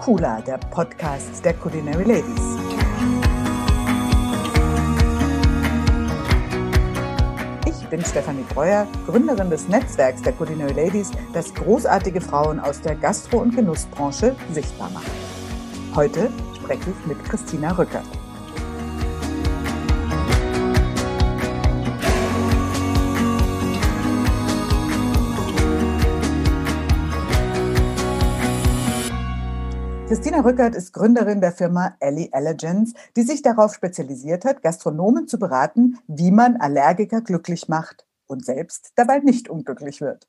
Radio Kula, der Podcast der Culinary Ladies. Ich bin Stefanie Breuer, Gründerin des Netzwerks der Culinary Ladies, das großartige Frauen aus der Gastro- und Genussbranche sichtbar macht. Heute spreche ich mit Christina Rückert. Christina Rückert ist Gründerin der Firma Ellie Allergens, die sich darauf spezialisiert hat, Gastronomen zu beraten, wie man Allergiker glücklich macht und selbst dabei nicht unglücklich wird.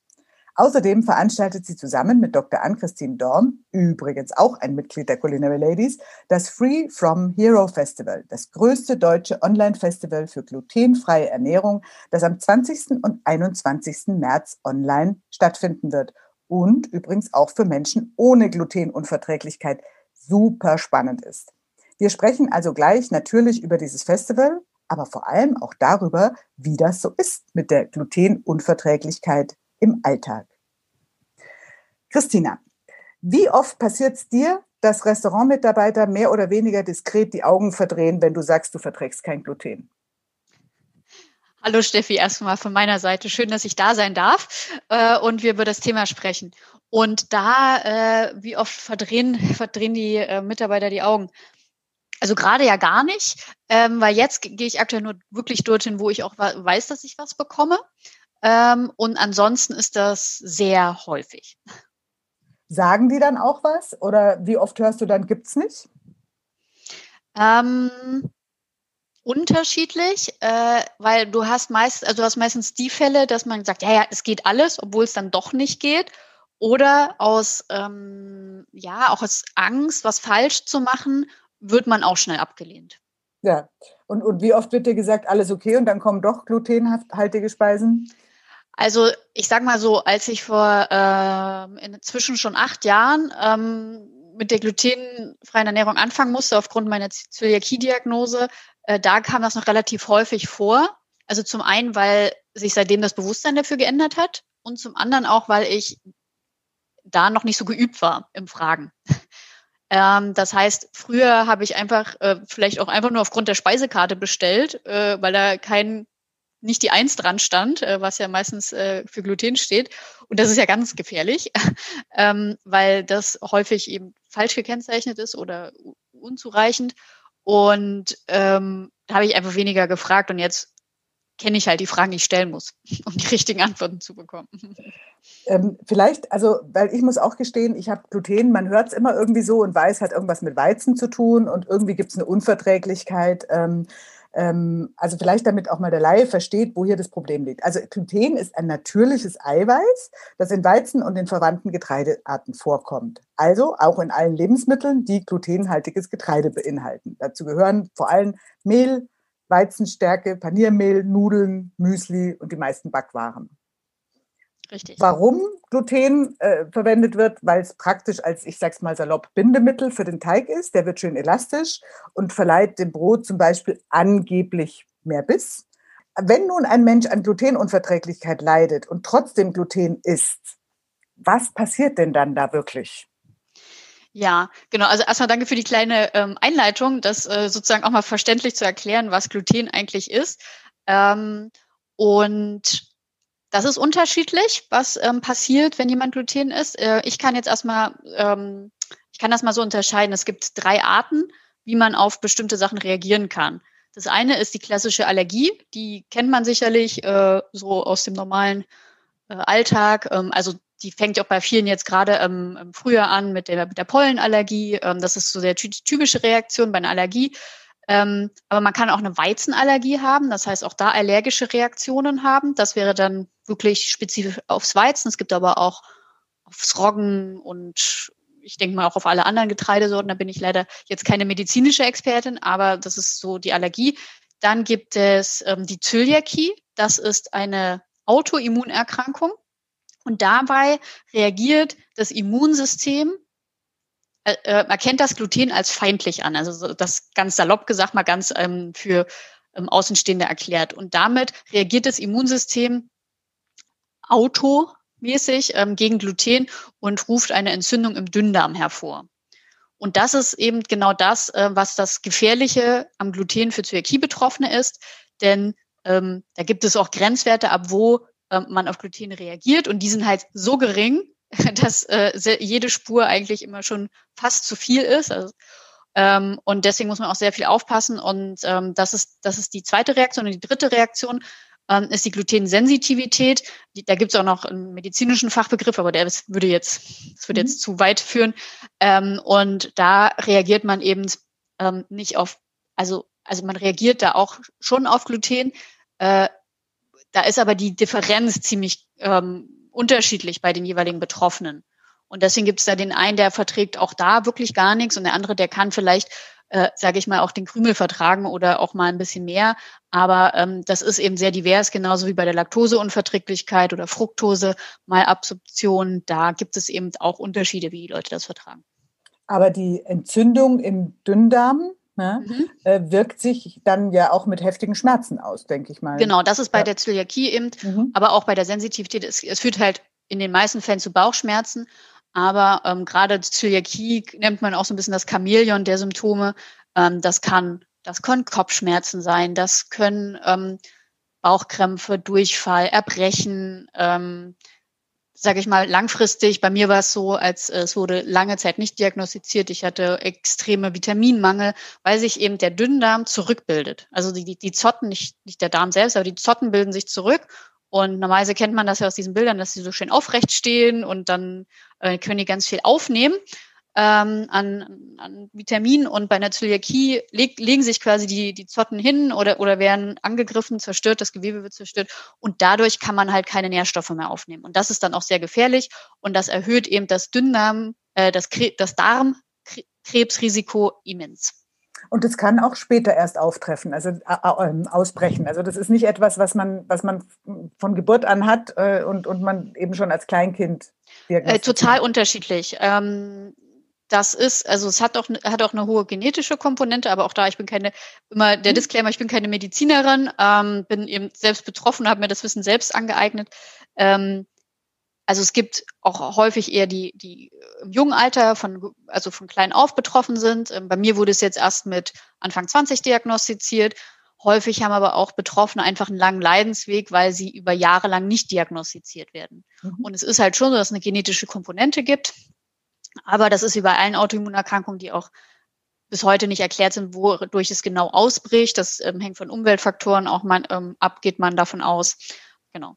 Außerdem veranstaltet sie zusammen mit Dr. Ann-Christine Dorm, übrigens auch ein Mitglied der Culinary Ladies, das Free From Hero Festival, das größte deutsche Online-Festival für glutenfreie Ernährung, das am 20. und 21. März online stattfinden wird und übrigens auch für Menschen ohne Glutenunverträglichkeit super spannend ist. Wir sprechen also gleich natürlich über dieses Festival, aber vor allem auch darüber, wie das so ist mit der Glutenunverträglichkeit im Alltag. Christina, wie oft passiert es dir, dass Restaurantmitarbeiter mehr oder weniger diskret die Augen verdrehen, wenn du sagst, du verträgst kein Gluten? Hallo Steffi, erstmal von meiner Seite. Schön, dass ich da sein darf äh, und wir über das Thema sprechen. Und da, äh, wie oft verdrehen, verdrehen die äh, Mitarbeiter die Augen? Also gerade ja gar nicht, ähm, weil jetzt gehe ich aktuell nur wirklich dorthin, wo ich auch weiß, dass ich was bekomme. Ähm, und ansonsten ist das sehr häufig. Sagen die dann auch was? Oder wie oft hörst du dann, gibt's nicht? Ähm, unterschiedlich, äh, weil du hast meist, also du hast meistens die Fälle, dass man sagt, ja, ja, es geht alles, obwohl es dann doch nicht geht. Oder aus, ähm, ja, auch aus Angst, was falsch zu machen, wird man auch schnell abgelehnt. Ja, und, und wie oft wird dir gesagt, alles okay und dann kommen doch glutenhaltige Speisen? Also ich sag mal so, als ich vor äh, inzwischen schon acht Jahren ähm, mit der glutenfreien Ernährung anfangen musste, aufgrund meiner Zöliakie-Diagnose, äh, da kam das noch relativ häufig vor. Also zum einen, weil sich seitdem das Bewusstsein dafür geändert hat und zum anderen auch, weil ich da noch nicht so geübt war im Fragen. Ähm, das heißt, früher habe ich einfach äh, vielleicht auch einfach nur aufgrund der Speisekarte bestellt, äh, weil da kein nicht die Eins dran stand, äh, was ja meistens äh, für Gluten steht. Und das ist ja ganz gefährlich, ähm, weil das häufig eben falsch gekennzeichnet ist oder unzureichend. Und ähm, da habe ich einfach weniger gefragt und jetzt kenne ich halt die Fragen, die ich stellen muss, um die richtigen Antworten zu bekommen. Ähm, vielleicht, also, weil ich muss auch gestehen, ich habe Gluten, man hört es immer irgendwie so und weiß, hat irgendwas mit Weizen zu tun und irgendwie gibt es eine Unverträglichkeit. Ähm, ähm, also vielleicht damit auch mal der Laie versteht, wo hier das Problem liegt. Also Gluten ist ein natürliches Eiweiß, das in Weizen und den verwandten Getreidearten vorkommt. Also auch in allen Lebensmitteln, die glutenhaltiges Getreide beinhalten. Dazu gehören vor allem Mehl, Weizenstärke, Paniermehl, Nudeln, Müsli und die meisten Backwaren. Richtig. Warum Gluten äh, verwendet wird, weil es praktisch als, ich sag's mal salopp, Bindemittel für den Teig ist. Der wird schön elastisch und verleiht dem Brot zum Beispiel angeblich mehr Biss. Wenn nun ein Mensch an Glutenunverträglichkeit leidet und trotzdem Gluten isst, was passiert denn dann da wirklich? Ja, genau. Also erstmal danke für die kleine ähm, Einleitung, das äh, sozusagen auch mal verständlich zu erklären, was Gluten eigentlich ist. Ähm, und das ist unterschiedlich, was ähm, passiert, wenn jemand Gluten isst. Äh, ich kann jetzt erstmal, ähm, ich kann das mal so unterscheiden. Es gibt drei Arten, wie man auf bestimmte Sachen reagieren kann. Das eine ist die klassische Allergie, die kennt man sicherlich äh, so aus dem normalen äh, Alltag. Ähm, also die fängt auch bei vielen jetzt gerade ähm, im Frühjahr an mit der, mit der Pollenallergie. Ähm, das ist so der typische Reaktion bei einer Allergie. Ähm, aber man kann auch eine Weizenallergie haben, das heißt auch da allergische Reaktionen haben. Das wäre dann wirklich spezifisch aufs Weizen. Es gibt aber auch aufs Roggen und ich denke mal auch auf alle anderen Getreidesorten. Da bin ich leider jetzt keine medizinische Expertin, aber das ist so die Allergie. Dann gibt es ähm, die Zöliakie. Das ist eine Autoimmunerkrankung. Und dabei reagiert das Immunsystem äh, äh, erkennt das Gluten als feindlich an. Also das ganz salopp gesagt, mal ganz ähm, für ähm, Außenstehende erklärt. Und damit reagiert das Immunsystem automäßig ähm, gegen Gluten und ruft eine Entzündung im Dünndarm hervor. Und das ist eben genau das, äh, was das Gefährliche am Gluten für Zöliakie-Betroffene ist. Denn ähm, da gibt es auch Grenzwerte, ab wo äh, man auf Gluten reagiert. Und die sind halt so gering, dass äh, jede Spur eigentlich immer schon fast zu viel ist. Also, ähm, und deswegen muss man auch sehr viel aufpassen. Und ähm, das, ist, das ist die zweite Reaktion. Und die dritte Reaktion ähm, ist die Glutensensitivität. Die, da gibt es auch noch einen medizinischen Fachbegriff, aber der das würde jetzt, das würde jetzt mhm. zu weit führen. Ähm, und da reagiert man eben ähm, nicht auf, also, also man reagiert da auch schon auf Gluten. Äh, da ist aber die Differenz ziemlich ähm, unterschiedlich bei den jeweiligen Betroffenen. Und deswegen gibt es da den einen, der verträgt auch da wirklich gar nichts und der andere, der kann vielleicht, äh, sage ich mal, auch den Krümel vertragen oder auch mal ein bisschen mehr. Aber ähm, das ist eben sehr divers, genauso wie bei der Laktoseunverträglichkeit oder Fructose, Malabsorption. Da gibt es eben auch Unterschiede, wie die Leute das vertragen. Aber die Entzündung im Dünndarm, ne, mhm. äh, wirkt sich dann ja auch mit heftigen Schmerzen aus, denke ich mal. Genau, das ist bei ja. der Zöliakie eben, mhm. aber auch bei der Sensitivität. Es, es führt halt in den meisten Fällen zu Bauchschmerzen. Aber ähm, gerade Zöliakie nennt man auch so ein bisschen das Chamäleon der Symptome. Ähm, das kann, das können Kopfschmerzen sein, das können ähm, Bauchkrämpfe, Durchfall, Erbrechen, ähm, sage ich mal, langfristig. Bei mir war es so, als äh, es wurde lange Zeit nicht diagnostiziert. Ich hatte extreme Vitaminmangel, weil sich eben der Dünndarm zurückbildet. Also die, die, die Zotten, nicht, nicht der Darm selbst, aber die Zotten bilden sich zurück und normalerweise kennt man das ja aus diesen Bildern, dass sie so schön aufrecht stehen und dann äh, können die ganz viel aufnehmen ähm, an, an Vitaminen. Und bei einer Zöliakie leg, legen sich quasi die, die Zotten hin oder, oder werden angegriffen, zerstört, das Gewebe wird zerstört. Und dadurch kann man halt keine Nährstoffe mehr aufnehmen. Und das ist dann auch sehr gefährlich. Und das erhöht eben das Dünndarm, äh, das, das Darmkrebsrisiko immens. Und es kann auch später erst auftreffen, also äh, ähm, ausbrechen. Also das ist nicht etwas, was man, was man von Geburt an hat äh, und, und man eben schon als Kleinkind äh, Total unterschiedlich. Ähm, das ist, also es hat auch, hat auch eine hohe genetische Komponente, aber auch da, ich bin keine, immer der mhm. Disclaimer, ich bin keine Medizinerin, ähm, bin eben selbst betroffen, habe mir das Wissen selbst angeeignet. Ähm, also es gibt auch häufig eher die, die im jungen Alter von, also von klein auf betroffen sind. Ähm, bei mir wurde es jetzt erst mit Anfang 20 diagnostiziert. Häufig haben aber auch Betroffene einfach einen langen Leidensweg, weil sie über Jahre lang nicht diagnostiziert werden. Mhm. Und es ist halt schon so, dass es eine genetische Komponente gibt. Aber das ist wie bei allen Autoimmunerkrankungen, die auch bis heute nicht erklärt sind, wodurch es genau ausbricht. Das ähm, hängt von Umweltfaktoren auch man, ähm, ab, geht man davon aus. Genau.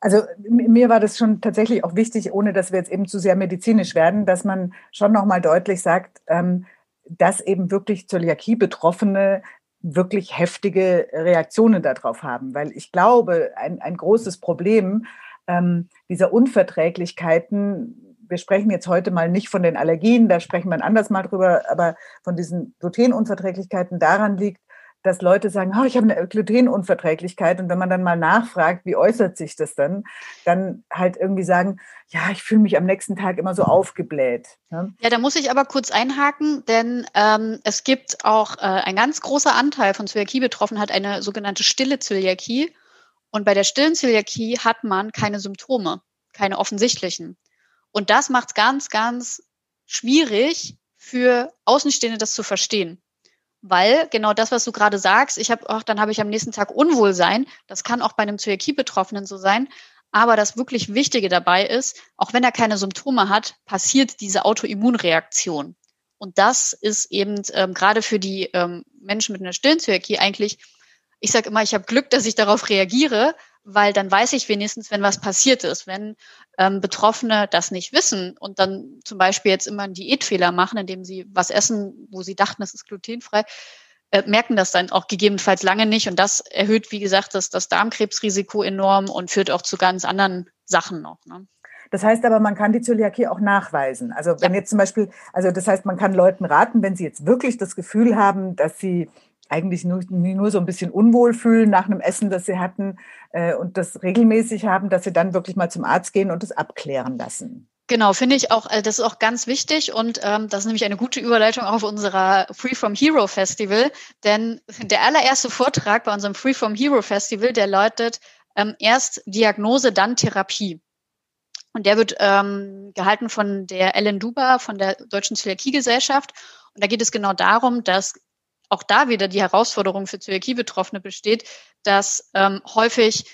Also mir war das schon tatsächlich auch wichtig, ohne dass wir jetzt eben zu sehr medizinisch werden, dass man schon nochmal deutlich sagt, ähm, dass eben wirklich Zöliakie-Betroffene wirklich heftige Reaktionen darauf haben. Weil ich glaube, ein, ein großes Problem ähm, dieser Unverträglichkeiten, wir sprechen jetzt heute mal nicht von den Allergien, da sprechen wir anders mal drüber, aber von diesen Glutenunverträglichkeiten daran liegt, dass Leute sagen, oh, ich habe eine Glutenunverträglichkeit. Und wenn man dann mal nachfragt, wie äußert sich das dann, dann halt irgendwie sagen, ja, ich fühle mich am nächsten Tag immer so aufgebläht. Ne? Ja, da muss ich aber kurz einhaken, denn ähm, es gibt auch äh, ein ganz großer Anteil von Zöliakie-Betroffenen hat eine sogenannte stille Zöliakie. Und bei der stillen Zöliakie hat man keine Symptome, keine offensichtlichen. Und das macht es ganz, ganz schwierig für Außenstehende, das zu verstehen weil genau das, was du gerade sagst, ich habe auch, dann habe ich am nächsten Tag Unwohlsein. Das kann auch bei einem Zöliakie-Betroffenen so sein. Aber das wirklich Wichtige dabei ist, auch wenn er keine Symptome hat, passiert diese Autoimmunreaktion. Und das ist eben ähm, gerade für die ähm, Menschen mit einer stillen Zöliakie eigentlich, ich sage immer, ich habe Glück, dass ich darauf reagiere, weil dann weiß ich wenigstens, wenn was passiert ist. Wenn ähm, Betroffene das nicht wissen und dann zum Beispiel jetzt immer einen Diätfehler machen, indem sie was essen, wo sie dachten, es ist glutenfrei, äh, merken das dann auch gegebenenfalls lange nicht. Und das erhöht, wie gesagt, das, das Darmkrebsrisiko enorm und führt auch zu ganz anderen Sachen noch. Ne? Das heißt aber, man kann die Zöliakie auch nachweisen. Also wenn ja. jetzt zum Beispiel, also das heißt, man kann Leuten raten, wenn sie jetzt wirklich das Gefühl haben, dass sie eigentlich nur, nur so ein bisschen unwohl fühlen nach einem Essen, das sie hatten äh, und das regelmäßig haben, dass sie dann wirklich mal zum Arzt gehen und das abklären lassen. Genau, finde ich auch, äh, das ist auch ganz wichtig und ähm, das ist nämlich eine gute Überleitung auf unserer Free From Hero Festival, denn der allererste Vortrag bei unserem Free From Hero Festival, der läutet ähm, erst Diagnose, dann Therapie. Und der wird ähm, gehalten von der Ellen Duba von der Deutschen Zöliakie-Gesellschaft. Und da geht es genau darum, dass auch da wieder die Herausforderung für Zöliakie-Betroffene besteht, dass ähm, häufig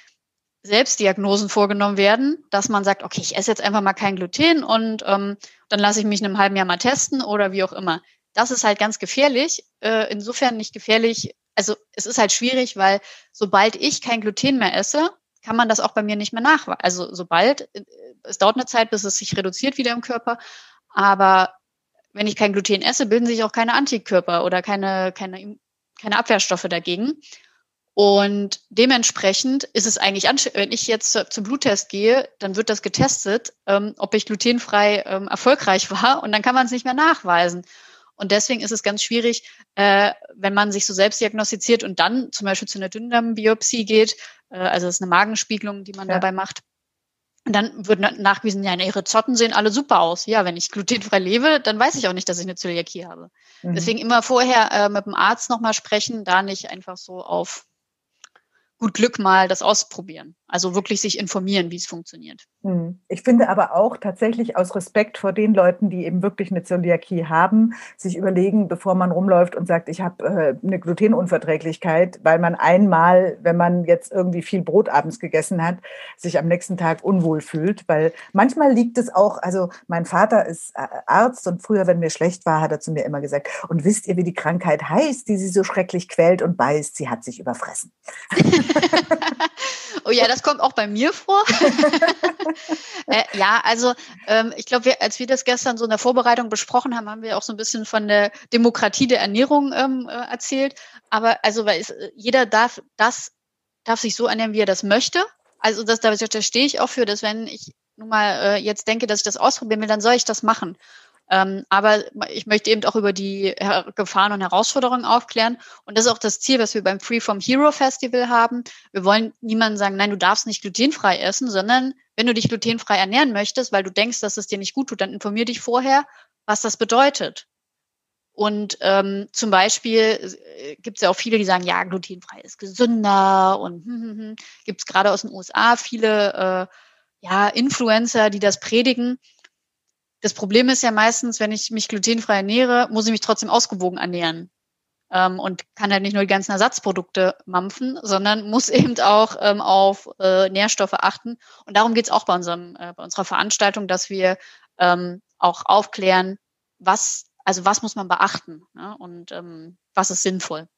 Selbstdiagnosen vorgenommen werden, dass man sagt, okay, ich esse jetzt einfach mal kein Gluten und ähm, dann lasse ich mich in einem halben Jahr mal testen oder wie auch immer. Das ist halt ganz gefährlich. Äh, insofern nicht gefährlich. Also es ist halt schwierig, weil sobald ich kein Gluten mehr esse, kann man das auch bei mir nicht mehr nachweisen. Also sobald, äh, es dauert eine Zeit, bis es sich reduziert wieder im Körper, aber wenn ich kein Gluten esse, bilden sich auch keine Antikörper oder keine, keine, keine Abwehrstoffe dagegen. Und dementsprechend ist es eigentlich, wenn ich jetzt zum Bluttest gehe, dann wird das getestet, ähm, ob ich glutenfrei ähm, erfolgreich war und dann kann man es nicht mehr nachweisen. Und deswegen ist es ganz schwierig, äh, wenn man sich so selbst diagnostiziert und dann zum Beispiel zu einer Dünndarmbiopsie geht, äh, also es ist eine Magenspiegelung, die man ja. dabei macht. Und dann wird nachgewiesen, ja, ihre Zotten sehen alle super aus. Ja, wenn ich glutenfrei lebe, dann weiß ich auch nicht, dass ich eine Zöliakie habe. Mhm. Deswegen immer vorher äh, mit dem Arzt nochmal sprechen, da nicht einfach so auf gut Glück mal das ausprobieren. Also wirklich sich informieren, wie es funktioniert. Hm. Ich finde aber auch tatsächlich aus Respekt vor den Leuten, die eben wirklich eine Zöliakie haben, sich überlegen, bevor man rumläuft und sagt, ich habe äh, eine Glutenunverträglichkeit, weil man einmal, wenn man jetzt irgendwie viel Brot abends gegessen hat, sich am nächsten Tag unwohl fühlt. Weil manchmal liegt es auch, also mein Vater ist äh, Arzt und früher, wenn mir schlecht war, hat er zu mir immer gesagt, und wisst ihr, wie die Krankheit heißt, die sie so schrecklich quält und beißt? Sie hat sich überfressen. oh ja, das kommt auch bei mir vor. äh, ja, also ähm, ich glaube, als wir das gestern so in der Vorbereitung besprochen haben, haben wir auch so ein bisschen von der Demokratie der Ernährung ähm, äh, erzählt. Aber also weil es, äh, jeder darf das darf sich so ernähren, wie er das möchte. Also das, da stehe ich auch für, dass wenn ich nun mal äh, jetzt denke, dass ich das ausprobieren will, dann soll ich das machen. Ähm, aber ich möchte eben auch über die Gefahren und Herausforderungen aufklären. Und das ist auch das Ziel, was wir beim Free from Hero Festival haben. Wir wollen niemandem sagen, nein, du darfst nicht glutenfrei essen, sondern wenn du dich glutenfrei ernähren möchtest, weil du denkst, dass es dir nicht gut tut, dann informier dich vorher, was das bedeutet. Und ähm, zum Beispiel äh, gibt es ja auch viele, die sagen, ja, glutenfrei ist gesünder und hm, hm, hm. gibt es gerade aus den USA viele äh, ja, Influencer, die das predigen. Das Problem ist ja meistens, wenn ich mich glutenfrei ernähre, muss ich mich trotzdem ausgewogen ernähren. Ähm, und kann halt nicht nur die ganzen Ersatzprodukte mampfen, sondern muss eben auch ähm, auf äh, Nährstoffe achten. Und darum geht es auch bei, unserem, äh, bei unserer Veranstaltung, dass wir ähm, auch aufklären, was, also was muss man beachten ne? und ähm, was ist sinnvoll.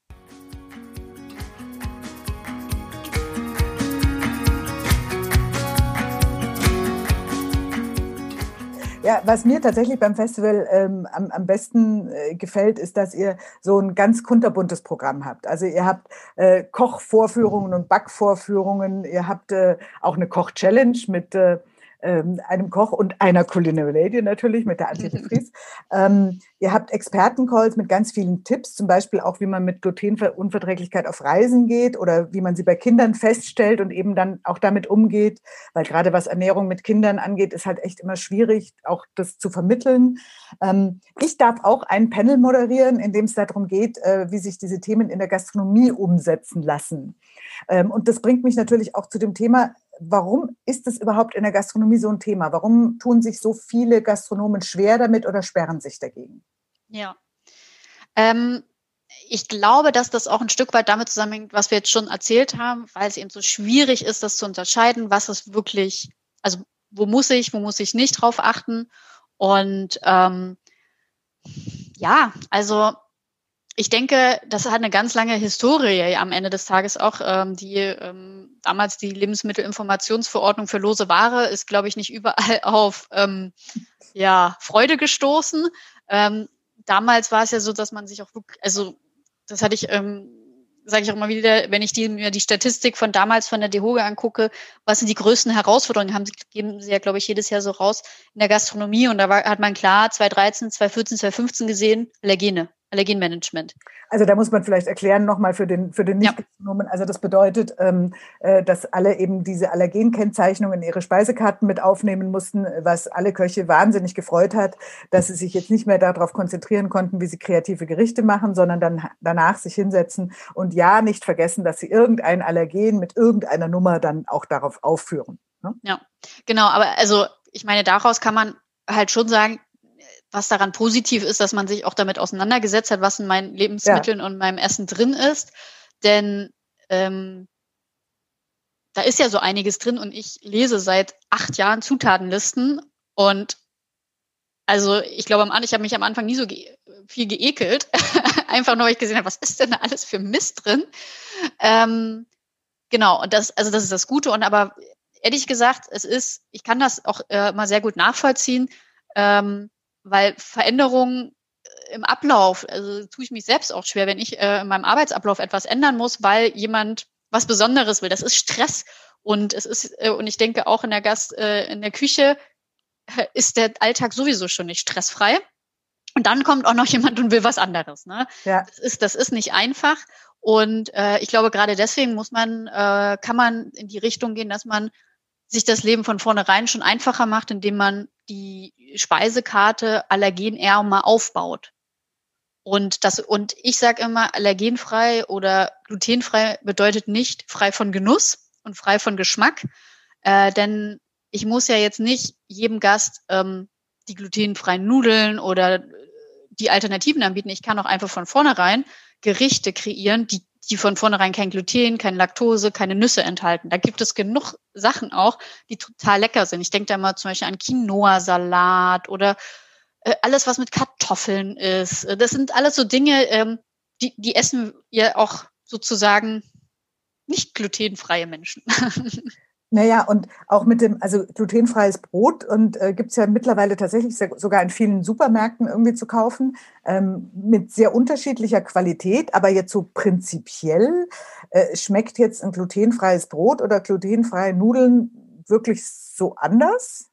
Ja, was mir tatsächlich beim Festival ähm, am, am besten äh, gefällt, ist, dass ihr so ein ganz kunterbuntes Programm habt. Also ihr habt äh, Kochvorführungen und Backvorführungen, ihr habt äh, auch eine Koch-Challenge mit äh, ähm, einem Koch und einer Culinary Lady natürlich mit der Antje de Vries. ähm, ihr habt Expertencalls mit ganz vielen Tipps, zum Beispiel auch, wie man mit Glutenunverträglichkeit auf Reisen geht oder wie man sie bei Kindern feststellt und eben dann auch damit umgeht, weil gerade was Ernährung mit Kindern angeht, ist halt echt immer schwierig, auch das zu vermitteln. Ähm, ich darf auch ein Panel moderieren, in dem es darum geht, äh, wie sich diese Themen in der Gastronomie umsetzen lassen. Ähm, und das bringt mich natürlich auch zu dem Thema, warum ist es überhaupt in der Gastronomie so ein Thema? Warum tun sich so viele Gastronomen schwer damit oder sperren sich dagegen? Ja. Ähm, ich glaube, dass das auch ein Stück weit damit zusammenhängt, was wir jetzt schon erzählt haben, weil es eben so schwierig ist, das zu unterscheiden, was ist wirklich, also wo muss ich, wo muss ich nicht drauf achten. Und ähm, ja, also ich denke, das hat eine ganz lange Historie am Ende des Tages auch. Ähm, die ähm, damals die Lebensmittelinformationsverordnung für lose Ware ist, glaube ich, nicht überall auf ähm, ja, Freude gestoßen. Ähm, damals war es ja so, dass man sich auch wirklich, also das hatte ich, ähm, sage ich auch immer wieder, wenn ich die, mir die Statistik von damals von der DEHOGE angucke, was sind die größten Herausforderungen, haben sie, geben sie ja, glaube ich, jedes Jahr so raus in der Gastronomie. Und da war, hat man klar 2013, 2014, 2015 gesehen, Allergene. Allergenmanagement. Also da muss man vielleicht erklären nochmal für den, für den Nicht-Gastronomen. Ja. Also das bedeutet, ähm, äh, dass alle eben diese Allergenkennzeichnung in ihre Speisekarten mit aufnehmen mussten, was alle Köche wahnsinnig gefreut hat, dass sie sich jetzt nicht mehr darauf konzentrieren konnten, wie sie kreative Gerichte machen, sondern dann danach sich hinsetzen und ja nicht vergessen, dass sie irgendein Allergen mit irgendeiner Nummer dann auch darauf aufführen. Ne? Ja, genau. Aber also ich meine, daraus kann man halt schon sagen, was daran positiv ist, dass man sich auch damit auseinandergesetzt hat, was in meinen Lebensmitteln ja. und meinem Essen drin ist. Denn ähm, da ist ja so einiges drin und ich lese seit acht Jahren Zutatenlisten und also ich glaube, ich habe mich am Anfang nie so ge viel geekelt, einfach nur, weil ich gesehen habe, was ist denn da alles für Mist drin? Ähm, genau, und das, also das ist das Gute. Und aber ehrlich gesagt, es ist, ich kann das auch äh, mal sehr gut nachvollziehen, ähm, weil Veränderungen äh, im Ablauf, also tue ich mich selbst auch schwer, wenn ich äh, in meinem Arbeitsablauf etwas ändern muss, weil jemand was Besonderes will. Das ist Stress. Und es ist, äh, und ich denke auch in der Gast, äh, in der Küche äh, ist der Alltag sowieso schon nicht stressfrei. Und dann kommt auch noch jemand und will was anderes. Ne? Ja. Das ist, das ist nicht einfach. Und äh, ich glaube, gerade deswegen muss man, äh, kann man in die Richtung gehen, dass man sich das Leben von vornherein schon einfacher macht, indem man die Speisekarte Allergen eher mal aufbaut. Und das, und ich sage immer, allergenfrei oder glutenfrei bedeutet nicht frei von Genuss und frei von Geschmack. Äh, denn ich muss ja jetzt nicht jedem Gast ähm, die glutenfreien Nudeln oder die Alternativen anbieten. Ich kann auch einfach von vornherein Gerichte kreieren, die die von vornherein kein Gluten, kein Laktose, keine Nüsse enthalten. Da gibt es genug Sachen auch, die total lecker sind. Ich denke da mal zum Beispiel an Quinoa-Salat oder äh, alles, was mit Kartoffeln ist. Äh, das sind alles so Dinge, ähm, die, die essen ja auch sozusagen nicht glutenfreie Menschen. Naja, und auch mit dem, also glutenfreies Brot und äh, gibt es ja mittlerweile tatsächlich sogar in vielen Supermärkten irgendwie zu kaufen, ähm, mit sehr unterschiedlicher Qualität, aber jetzt so prinzipiell, äh, schmeckt jetzt ein glutenfreies Brot oder glutenfreie Nudeln wirklich so anders?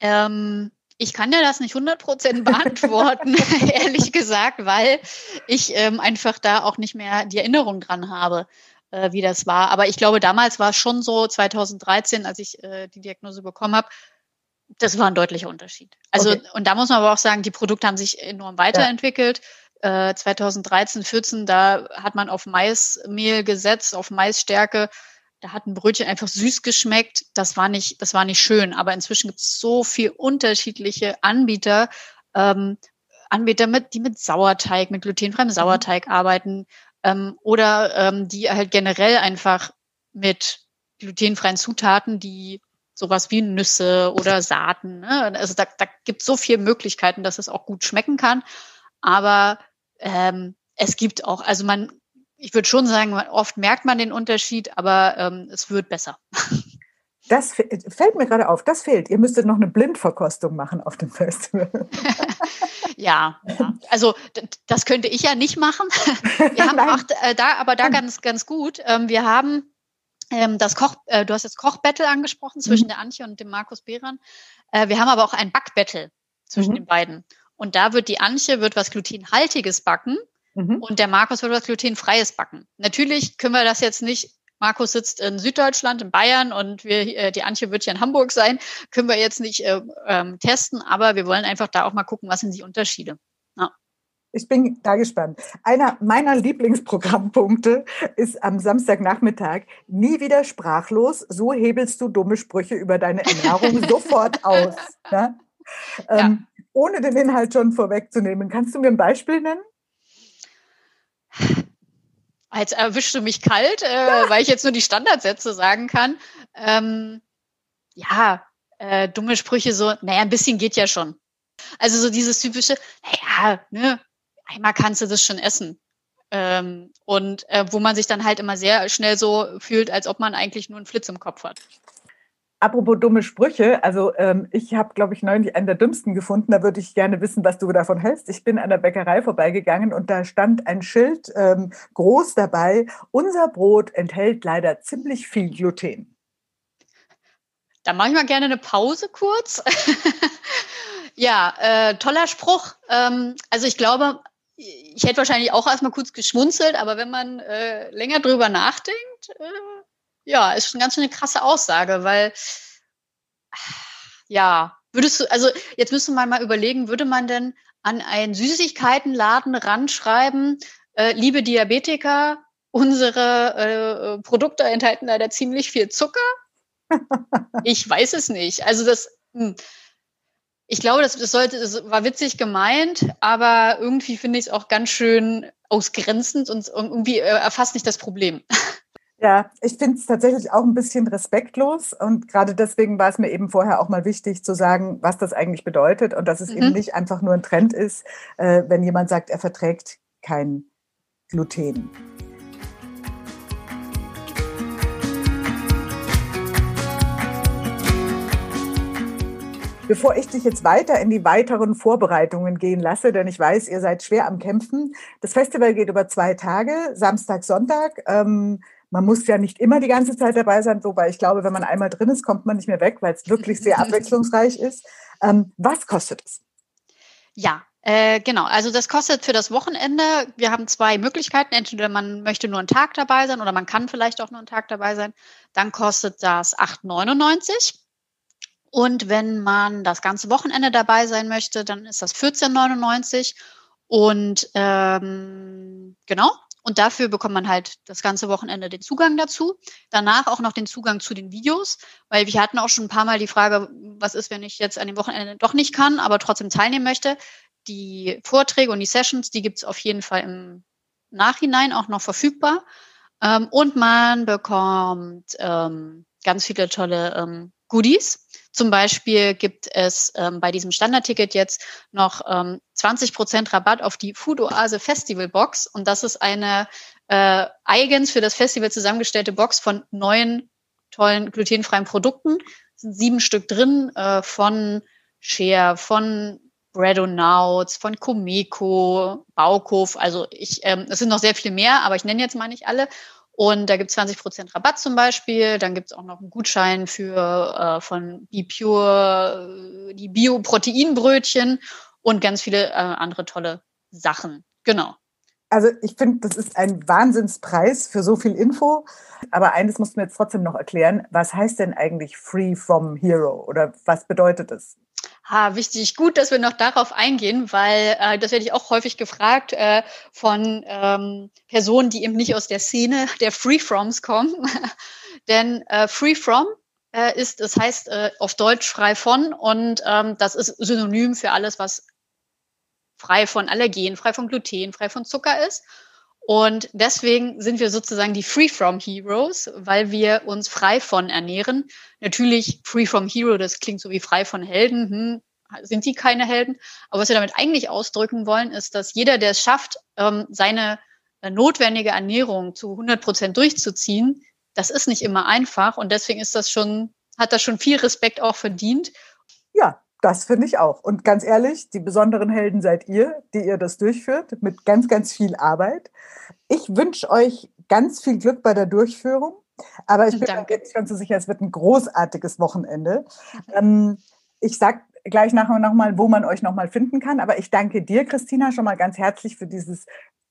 Ähm, ich kann dir das nicht 100% beantworten, ehrlich gesagt, weil ich ähm, einfach da auch nicht mehr die Erinnerung dran habe äh, wie das war. Aber ich glaube, damals war es schon so, 2013, als ich äh, die Diagnose bekommen habe, das war ein deutlicher Unterschied. Also, okay. und da muss man aber auch sagen, die Produkte haben sich enorm weiterentwickelt. Ja. Äh, 2013, 14, da hat man auf Maismehl gesetzt, auf Maisstärke. Da hat ein Brötchen einfach süß geschmeckt. Das war nicht, das war nicht schön. Aber inzwischen gibt es so viel unterschiedliche Anbieter, ähm, Anbieter mit, die mit Sauerteig, mit glutenfreiem mhm. Sauerteig arbeiten, ähm, oder ähm, die halt generell einfach mit glutenfreien Zutaten, die sowas wie Nüsse oder Saaten. Ne? Also da, da gibt so viele Möglichkeiten, dass es auch gut schmecken kann. Aber ähm, es gibt auch, also man, ich würde schon sagen, oft merkt man den Unterschied, aber ähm, es wird besser. Das fällt mir gerade auf, das fehlt. Ihr müsstet noch eine Blindverkostung machen auf dem Festival. ja, ja, also das könnte ich ja nicht machen. Wir haben auch äh, da, aber da ganz, ganz gut. Ähm, wir haben ähm, das Koch, äh, du hast jetzt Kochbattle angesprochen zwischen mhm. der Antje und dem Markus Behran. Äh, wir haben aber auch ein Backbattle zwischen mhm. den beiden. Und da wird die Antje wird was glutenhaltiges backen mhm. und der Markus wird was glutenfreies backen. Natürlich können wir das jetzt nicht Markus sitzt in Süddeutschland, in Bayern und wir, äh, die Antje wird ja in Hamburg sein, können wir jetzt nicht äh, ähm, testen, aber wir wollen einfach da auch mal gucken, was sind die Unterschiede. Ja. Ich bin da gespannt. Einer meiner Lieblingsprogrammpunkte ist am Samstagnachmittag nie wieder sprachlos. So hebelst du dumme Sprüche über deine Ernährung sofort aus. Ne? Ähm, ja. Ohne den Inhalt schon vorwegzunehmen, kannst du mir ein Beispiel nennen? Jetzt erwischst du mich kalt, äh, weil ich jetzt nur die Standardsätze sagen kann. Ähm, ja, äh, dumme Sprüche so, naja, ein bisschen geht ja schon. Also so dieses typische, naja, ne, einmal kannst du das schon essen. Ähm, und äh, wo man sich dann halt immer sehr schnell so fühlt, als ob man eigentlich nur einen Flitz im Kopf hat. Apropos dumme Sprüche, also ähm, ich habe, glaube ich, neulich einen der dümmsten gefunden. Da würde ich gerne wissen, was du davon hältst. Ich bin an der Bäckerei vorbeigegangen und da stand ein Schild ähm, groß dabei, unser Brot enthält leider ziemlich viel Gluten. Da mache ich mal gerne eine Pause kurz. ja, äh, toller Spruch. Ähm, also ich glaube, ich hätte wahrscheinlich auch erstmal kurz geschmunzelt, aber wenn man äh, länger drüber nachdenkt, äh, ja, ist schon ganz schön eine krasse Aussage, weil ja, würdest du, also jetzt müsste man mal überlegen, würde man denn an einen Süßigkeitenladen ranschreiben, äh, liebe Diabetiker, unsere äh, Produkte enthalten leider ziemlich viel Zucker? ich weiß es nicht. Also das, hm. ich glaube, das, das sollte, das war witzig gemeint, aber irgendwie finde ich es auch ganz schön ausgrenzend und irgendwie äh, erfasst nicht das Problem. Ja, ich finde es tatsächlich auch ein bisschen respektlos und gerade deswegen war es mir eben vorher auch mal wichtig zu sagen, was das eigentlich bedeutet und dass es mhm. eben nicht einfach nur ein Trend ist, äh, wenn jemand sagt, er verträgt kein Gluten. Bevor ich dich jetzt weiter in die weiteren Vorbereitungen gehen lasse, denn ich weiß, ihr seid schwer am Kämpfen. Das Festival geht über zwei Tage, Samstag, Sonntag. Ähm, man muss ja nicht immer die ganze Zeit dabei sein, wobei ich glaube, wenn man einmal drin ist, kommt man nicht mehr weg, weil es wirklich sehr abwechslungsreich ist. Ähm, was kostet es? Ja, äh, genau, also das kostet für das Wochenende, wir haben zwei Möglichkeiten. Entweder man möchte nur einen Tag dabei sein oder man kann vielleicht auch nur einen Tag dabei sein. Dann kostet das 8,99. Und wenn man das ganze Wochenende dabei sein möchte, dann ist das 14,99. Und ähm, genau, und dafür bekommt man halt das ganze Wochenende den Zugang dazu. Danach auch noch den Zugang zu den Videos, weil wir hatten auch schon ein paar Mal die Frage, was ist, wenn ich jetzt an dem Wochenende doch nicht kann, aber trotzdem teilnehmen möchte. Die Vorträge und die Sessions, die gibt es auf jeden Fall im Nachhinein auch noch verfügbar. Ähm, und man bekommt ähm, ganz viele tolle ähm, Goodies. Zum Beispiel gibt es ähm, bei diesem Standardticket jetzt noch ähm, 20 Prozent Rabatt auf die Food Oase Festival Box. Und das ist eine äh, eigens für das Festival zusammengestellte Box von neuen tollen glutenfreien Produkten. Es sind sieben Stück drin äh, von Share, von Breadonauts, von Comeco, Baukof. Also ich, ähm, es sind noch sehr viele mehr, aber ich nenne jetzt mal nicht alle. Und da gibt es 20% Rabatt zum Beispiel. Dann gibt es auch noch einen Gutschein für äh, von BePure, äh, die Bio-Proteinbrötchen und ganz viele äh, andere tolle Sachen. Genau. Also ich finde, das ist ein Wahnsinnspreis für so viel Info. Aber eines musst du mir jetzt trotzdem noch erklären. Was heißt denn eigentlich Free from Hero oder was bedeutet es? Ha, wichtig, gut, dass wir noch darauf eingehen, weil äh, das werde ich auch häufig gefragt äh, von ähm, Personen, die eben nicht aus der Szene der Free-Froms kommen. Denn äh, Free-From äh, ist, das heißt äh, auf Deutsch frei von und ähm, das ist synonym für alles, was frei von Allergen, frei von Gluten, frei von Zucker ist. Und deswegen sind wir sozusagen die Free From Heroes, weil wir uns frei von ernähren. Natürlich Free From Hero, das klingt so wie frei von Helden. Hm, sind die keine Helden? Aber was wir damit eigentlich ausdrücken wollen, ist, dass jeder, der es schafft, ähm, seine äh, notwendige Ernährung zu 100 Prozent durchzuziehen, das ist nicht immer einfach. Und deswegen ist das schon, hat das schon viel Respekt auch verdient. Ja, das finde ich auch. Und ganz ehrlich, die besonderen Helden seid ihr, die ihr das durchführt, mit ganz, ganz viel Arbeit. Ich wünsche euch ganz viel Glück bei der Durchführung. Aber ich bin Danke. jetzt ganz so sicher, es wird ein großartiges Wochenende. Ähm, ich sage gleich nachher nochmal, wo man euch nochmal finden kann. Aber ich danke dir, Christina, schon mal ganz herzlich für dieses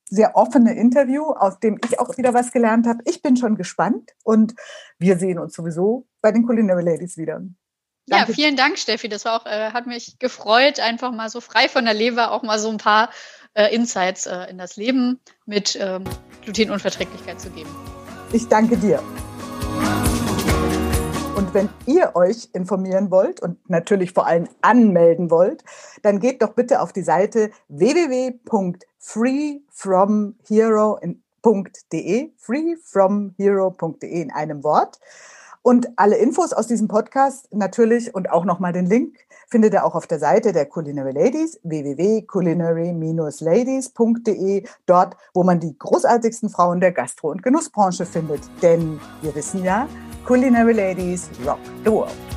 sehr offene Interview, aus dem ich auch wieder was gelernt habe. Ich bin schon gespannt und wir sehen uns sowieso bei den Culinary Ladies wieder. Danke. Ja, vielen Dank, Steffi. Das war auch, äh, hat mich gefreut, einfach mal so frei von der Leber auch mal so ein paar äh, Insights äh, in das Leben mit ähm, Glutenunverträglichkeit zu geben. Ich danke dir. Und wenn ihr euch informieren wollt und natürlich vor allem anmelden wollt, dann geht doch bitte auf die Seite www.freefromhero.de, freefromhero.de in einem Wort. Und alle Infos aus diesem Podcast natürlich und auch nochmal den Link findet ihr auch auf der Seite der Culinary Ladies www.culinary-ladies.de, dort, wo man die großartigsten Frauen der Gastro- und Genussbranche findet. Denn wir wissen ja, Culinary Ladies rock the world.